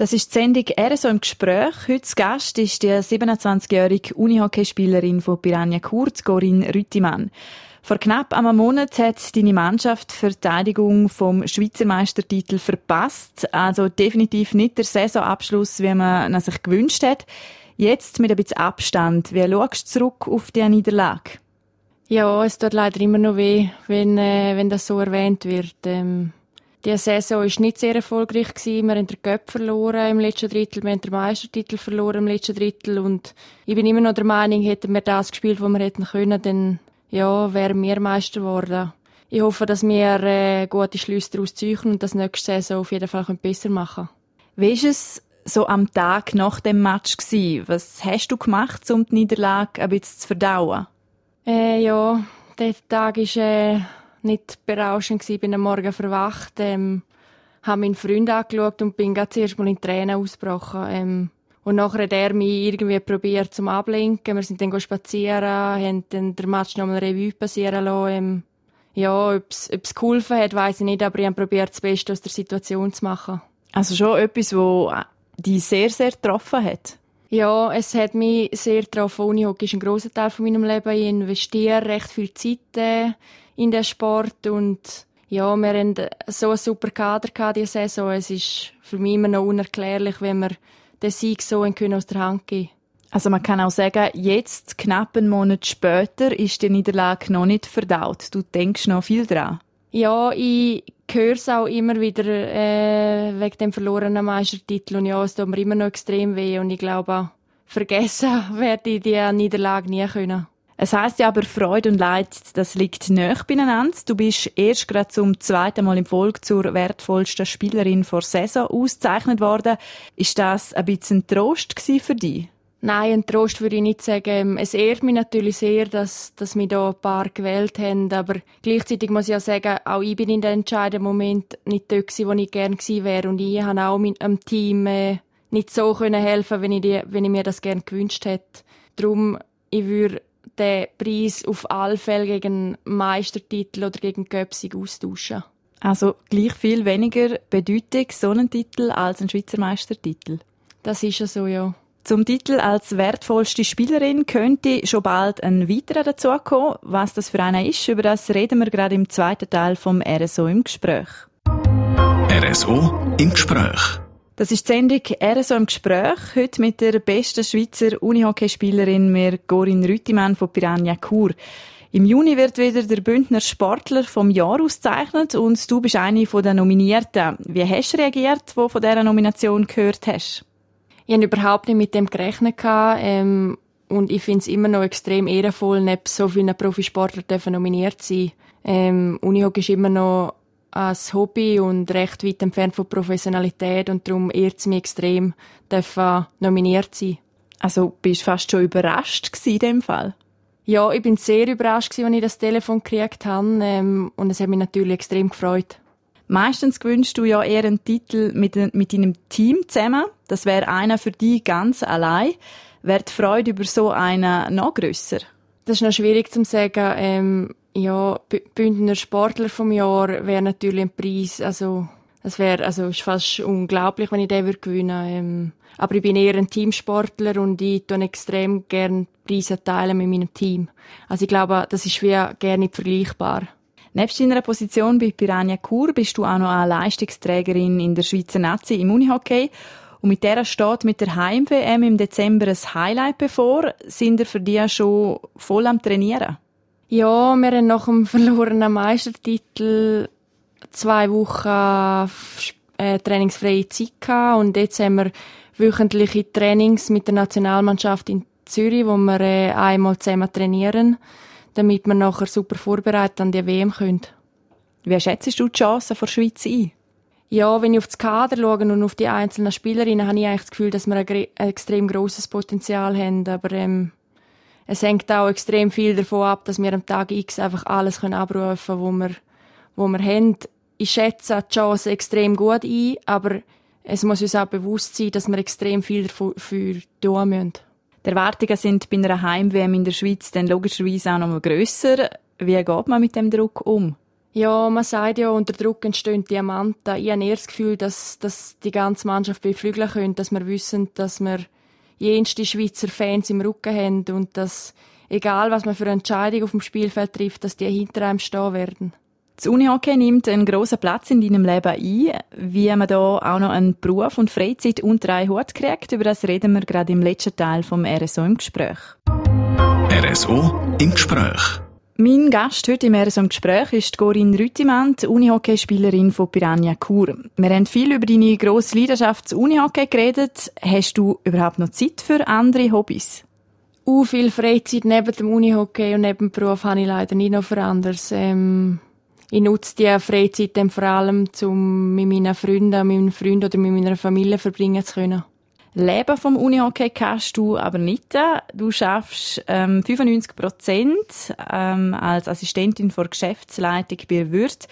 Das ist die Sendung «RSO im Gespräch». Heute Gast ist die 27-jährige Unihockeyspielerin von Piranha Kurz, Corinne Rüttimann. Vor knapp einem Monat hat deine Mannschaft die Verteidigung vom Schweizer Meistertitel verpasst. Also definitiv nicht der Saisonabschluss, wie man sich gewünscht hat. Jetzt mit ein bisschen Abstand. Wie schaust du zurück auf diese Niederlage? Ja, es tut leider immer noch weh, wenn, äh, wenn das so erwähnt wird. Ähm die Saison war nicht sehr erfolgreich. Gewesen. Wir haben den Cup verloren im letzten Drittel, wir haben den Meistertitel verloren im letzten Drittel und ich bin immer noch der Meinung, hätten wir das gespielt, was wir hätten können, dann ja, wären wir Meister geworden. Ich hoffe, dass wir äh, gute Schlüsse daraus ziehen und das nächste Saison auf jeden Fall besser machen Wie ist es so am Tag nach dem Match gewesen? Was hast du gemacht, um die Niederlage ein bisschen zu verdauen? Äh, ja, der Tag ist äh, nicht berauschend gewesen. Bin am Morgen verwacht, ähm, habe meinen Freund angeschaut und bin ganz zuerst mal in Tränen ausgebrochen. Ähm, und nachher hat er mich irgendwie probiert zum Ablenken. Wir sind dann spazieren, haben dann den Match noch mal Revue passieren lassen. Ähm, ja, ob es geholfen hat, weiß ich nicht, aber ich habe probiert, das Beste aus der Situation zu machen. Also schon etwas, das dich sehr, sehr getroffen hat? Ja, es hat mich sehr getroffen. Unihockey ist ein grosser Teil von meinem Leben. Ich investiere recht viel Zeit äh, in den Sport und ja, wir haben so einen super Kader diese Saison. Es ist für mich immer noch unerklärlich, wenn wir den Sieg so aus der Hand geben Also man kann auch sagen, jetzt, knapp einen Monat später, ist die Niederlage noch nicht verdaut. Du denkst noch viel dran. Ja, ich höre es auch immer wieder äh, wegen dem verlorenen Meistertitel und ja, es tut mir immer noch extrem weh und ich glaube, vergessen werde ich die Niederlage nie können. Es heißt ja aber, Freude und Leid, das liegt näher beieinander. Du bist erst gerade zum zweiten Mal im Folge zur wertvollsten Spielerin vor Saison ausgezeichnet worden. Ist das ein bisschen Trost für dich? Nein, ein Trost würde ich nicht sagen. Es ehrt mich natürlich sehr, dass, dass wir hier ein paar gewählt haben. Aber gleichzeitig muss ich auch sagen, auch ich bin in dem entscheidenden Moment nicht dort gewesen, wo ich gerne gewesen wäre. Und ich habe auch meinem Team äh, nicht so können helfen, wenn ich, die, wenn ich mir das gerne gewünscht hätte. Darum, ich würde den Preis auf alle Fälle gegen Meistertitel oder gegen Göpsig austauschen. Also gleich viel weniger Bedeutung so ein Titel als ein Schweizer Meistertitel? Das ist ja so, ja. Zum Titel als wertvollste Spielerin könnte schon bald ein weiterer dazukommen. Was das für einer ist, über das reden wir gerade im zweiten Teil vom RSO im Gespräch. RSO im Gespräch. Das ist die Sendung RSO im Gespräch. Heute mit der besten Schweizer Unihockeyspielerin, mir Corinne Rüttimann von Piranha Chur. Im Juni wird wieder der Bündner Sportler vom Jahr ausgezeichnet und du bist eine den Nominierten. Wie hast du reagiert, wo von dieser Nomination gehört hast? Ich habe überhaupt nicht mit dem gerechnet ähm, und ich finde es immer noch extrem ehrenvoll, neben so vielen Profisportler nominiert zu sein. Ähm, Unihockey ist immer noch als Hobby und recht weit entfernt von Professionalität und darum ehrt es mich extrem, dürfen nominiert sein. Also bist du fast schon überrascht in dem Fall? Ja, ich bin sehr überrascht, als ich das Telefon gekriegt habe ähm, und es hat mich natürlich extrem gefreut. Meistens gewünschst du ja eher einen Titel mit, mit deinem Team zusammen. Das wäre einer für dich ganz allein. Wäre die Freude über so einen noch grösser? Das ist noch schwierig zu sagen. Ähm, ja, Bündner Sportler vom Jahr wäre natürlich ein Preis, also das wäre, also ist fast unglaublich, wenn ich den würde gewinnen. Ähm, aber ich bin eher ein Teamsportler und ich tue extrem gerne Preise teilen mit meinem Team. Also ich glaube, das ist wie gerne vergleichbar. Nebst deiner Position bei Piranha Kur bist du auch noch eine Leistungsträgerin in der Schweizer Nazi im Unihockey. Und mit der steht mit der Heim-WM im Dezember ein Highlight bevor. Sind ihr für dich schon voll am Trainieren? Ja, wir haben nach dem verlorenen Meistertitel zwei Wochen äh, trainingsfreie Zeit gehabt und jetzt haben wir wöchentliche Trainings mit der Nationalmannschaft in Zürich, wo wir äh, einmal zusammen trainieren, damit wir nachher super vorbereitet an die WM können. Wie schätzt du die Chancen der Schweiz ein? Ja, wenn ich auf das Kader schaue und auf die einzelnen Spielerinnen, habe ich eigentlich das Gefühl, dass wir ein, extrem großes Potenzial haben. Aber ähm, es hängt auch extrem viel davon ab, dass wir am Tag X einfach alles können abrufen können, was wir, wo wir haben. Ich schätze die Chance extrem gut ein, aber es muss uns auch bewusst sein, dass wir extrem viel dafür tun müssen. Die Erwartungen sind bei einer Heim-WM in der Schweiz dann logischerweise auch noch mal grösser. Wie geht man mit dem Druck um? Ja, man sagt ja, unter Druck entstehen Diamanten. Ich habe eher das Gefühl, dass, dass die ganze Mannschaft beflügeln können, dass wir wissen, dass wir jenste Schweizer Fans im Rücken haben und dass, egal was man für eine Entscheidung auf dem Spielfeld trifft, dass die hinter einem stehen werden. Das Unihockey nimmt einen grossen Platz in deinem Leben ein. Wie man da auch noch einen Beruf und Freizeit unter einen Hut kriegt, über das reden wir gerade im letzten Teil vom RSO im Gespräch. RSO im Gespräch. Mein Gast heute im RSO im Gespräch ist Corinne Rüttimann, Unihockeyspielerin von Piranha Chur. Wir haben viel über deine grosse Leidenschaft zu Unihockey geredet. Hast du überhaupt noch Zeit für andere Hobbys? Uh, viel Freizeit neben dem Unihockey und neben dem Beruf habe ich leider nicht noch für anderes. Ähm, ich nutze die Freizeit dann vor allem, um mit meinen Freunden, mit meinen Freunden oder mit meiner Familie verbringen zu können. Leben vom Unihockey kannst du aber nicht. Du schaffst ähm, 95 Prozent ähm, als Assistentin vor Geschäftsleitung bei Würth.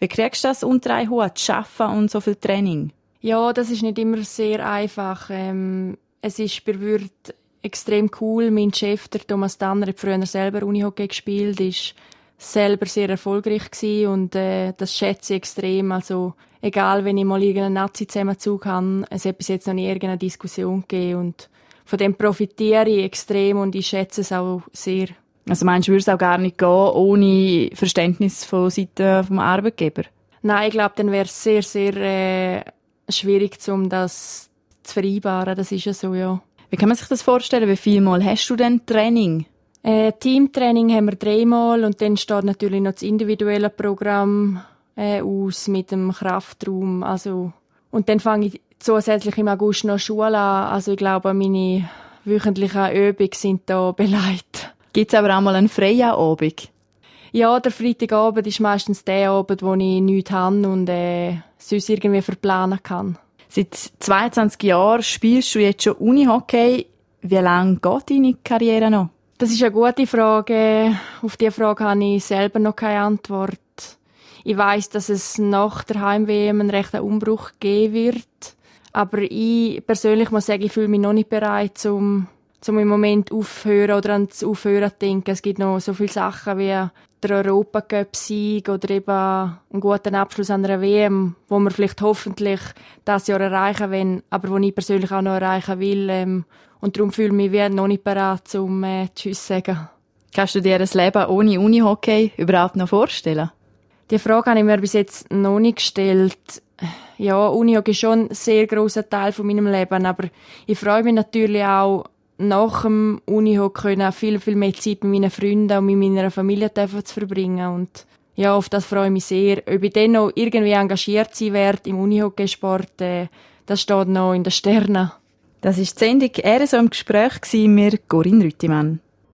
Wie kriegst du das unter einen Hut, Schaffen und so viel Training? Ja, das ist nicht immer sehr einfach. Ähm, es ist bei Würth extrem cool. Mein Chef, der Thomas Danner, hat früher selber Unihockey gespielt, ist selber sehr erfolgreich gewesen und äh, das schätze ich extrem. Also egal, wenn ich mal irgendeinen Nazi-Zusammenzug habe, es hat bis jetzt noch nie irgendeine Diskussion gegeben und von dem profitiere ich extrem und ich schätze es auch sehr. Also meinst du, würde es auch gar nicht gehen ohne Verständnis von Seiten vom Arbeitgeber? Nein, ich glaube, dann wäre es sehr, sehr äh, schwierig, um das zu vereinbaren. Das ist ja so, ja. Wie kann man sich das vorstellen? Wie viel Mal hast du denn Training? Äh, Teamtraining haben wir dreimal und dann steht natürlich noch das individuelle Programm äh, aus mit dem Kraftraum. Also, und dann fange ich zusätzlich im August noch Schule an. Also ich glaube, meine wöchentlichen Übungen sind da beleidigt. Gibt es aber auch mal einen freien Abend? Ja, der Freitagabend ist meistens der Abend, wo ich nichts habe und äh, sonst irgendwie verplanen kann. Seit 22 Jahren spielst du jetzt schon Unihockey. Wie lange geht deine Karriere noch? Das ist eine gute Frage. Auf diese Frage habe ich selber noch keine Antwort. Ich weiß, dass es nach der Heim-WM einen rechten Umbruch geben wird. Aber ich persönlich muss sagen, ich fühle mich noch nicht bereit, um, um im Moment aufhören oder ans Aufhören zu denken. Es gibt noch so viele Sachen wie der Europacup-Sieg oder eben einen guten Abschluss an einer WM, wo wir vielleicht hoffentlich das Jahr erreichen wollen, aber wo ich persönlich auch noch erreichen will. Ähm, und darum fühle ich mich noch nicht bereit, um äh, Tschüss zu sagen. Kannst du dir ein Leben ohne Unihockey überhaupt noch vorstellen? Die Frage habe ich mir bis jetzt noch nicht gestellt. Ja, Unihockey ist schon ein sehr grosser Teil von meinem Leben, aber ich freue mich natürlich auch, nach dem Unihockey viel, viel mehr Zeit mit meinen Freunden und mit meiner Familie zu verbringen. Und ja, auf das freue ich mich sehr. Ob ich dann noch irgendwie engagiert sein werde im Unihockeysport, äh, das steht noch in den Sternen. Das war die Sendung «RSO im Gespräch» mit Corinne Rüttimann.